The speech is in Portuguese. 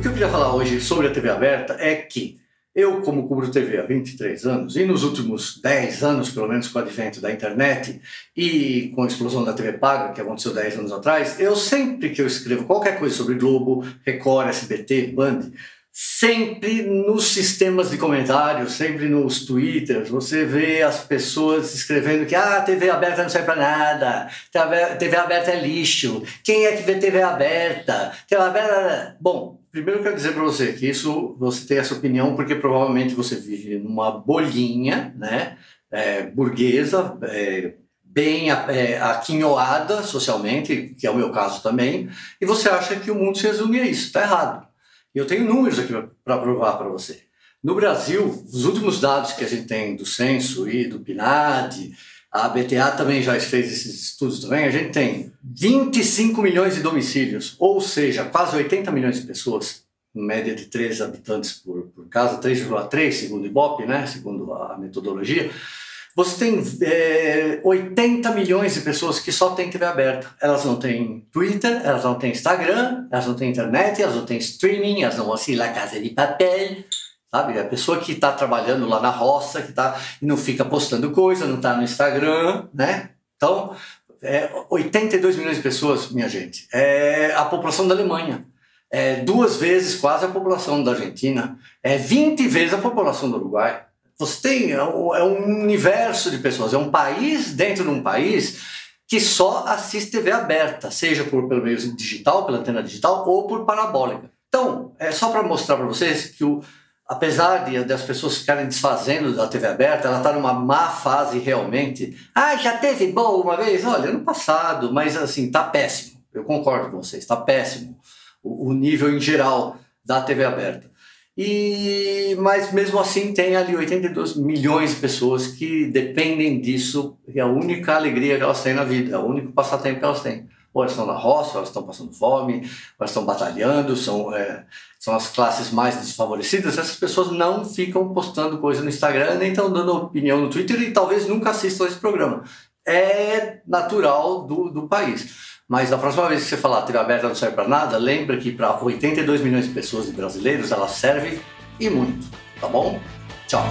o que eu queria falar hoje sobre a TV aberta é que eu, como cubro TV há 23 anos, e nos últimos 10 anos, pelo menos com o advento da internet e com a explosão da TV paga, que aconteceu 10 anos atrás, eu sempre que eu escrevo qualquer coisa sobre Globo, Record, SBT, Band, sempre nos sistemas de comentários, sempre nos twitters, você vê as pessoas escrevendo que ah, TV aberta não serve para nada, TV aberta é lixo, quem é que vê TV aberta? TV aberta... Bom, primeiro eu quero dizer para você que isso você tem essa opinião porque provavelmente você vive numa bolinha, né, é, burguesa, é, bem é, aquinhoada socialmente, que é o meu caso também, e você acha que o mundo se resume a isso. Está errado. Eu tenho números aqui para provar para você. No Brasil, os últimos dados que a gente tem do censo e do PNAD, a BTA também já fez esses estudos também, a gente tem 25 milhões de domicílios, ou seja, quase 80 milhões de pessoas, em média de 3 habitantes por, por casa, 3,3 segundo o IBOP, né, segundo a metodologia. Você tem é, 80 milhões de pessoas que só têm TV aberta. Elas não têm Twitter, elas não têm Instagram, elas não têm internet, elas não têm streaming, elas não vão assim, La Casa de Papel, sabe? A pessoa que está trabalhando lá na roça, que tá não fica postando coisa, não está no Instagram, né? Então, é, 82 milhões de pessoas, minha gente. É a população da Alemanha. É duas vezes quase a população da Argentina. É 20 vezes a população do Uruguai. Você tem é é um universo de pessoas, é um país dentro de um país que só assiste TV aberta, seja por pelo meio digital, pela antena digital ou por parabólica. Então, é só para mostrar para vocês que o, apesar de das pessoas ficarem desfazendo da TV aberta, ela está numa má fase realmente. Ah, já teve boa uma vez? Olha, no passado, mas assim, está péssimo. Eu concordo com vocês, está péssimo o, o, nível em geral da TV aberta. E, mas mesmo assim tem ali 82 milhões de pessoas que dependem disso é a única alegria que elas têm na vida, é o único passatempo que elas têm ou elas estão na roça, elas estão passando fome, elas estão batalhando, são, é, são as classes mais desfavorecidas, essas pessoas não ficam postando coisa no Instagram, nem estão dando opinião no Twitter e talvez nunca assistam esse programa. É natural do, do país. Mas da próxima vez que você falar TV aberta não serve para nada, lembra que para 82 milhões de pessoas de brasileiros ela serve e muito, tá bom? Tchau!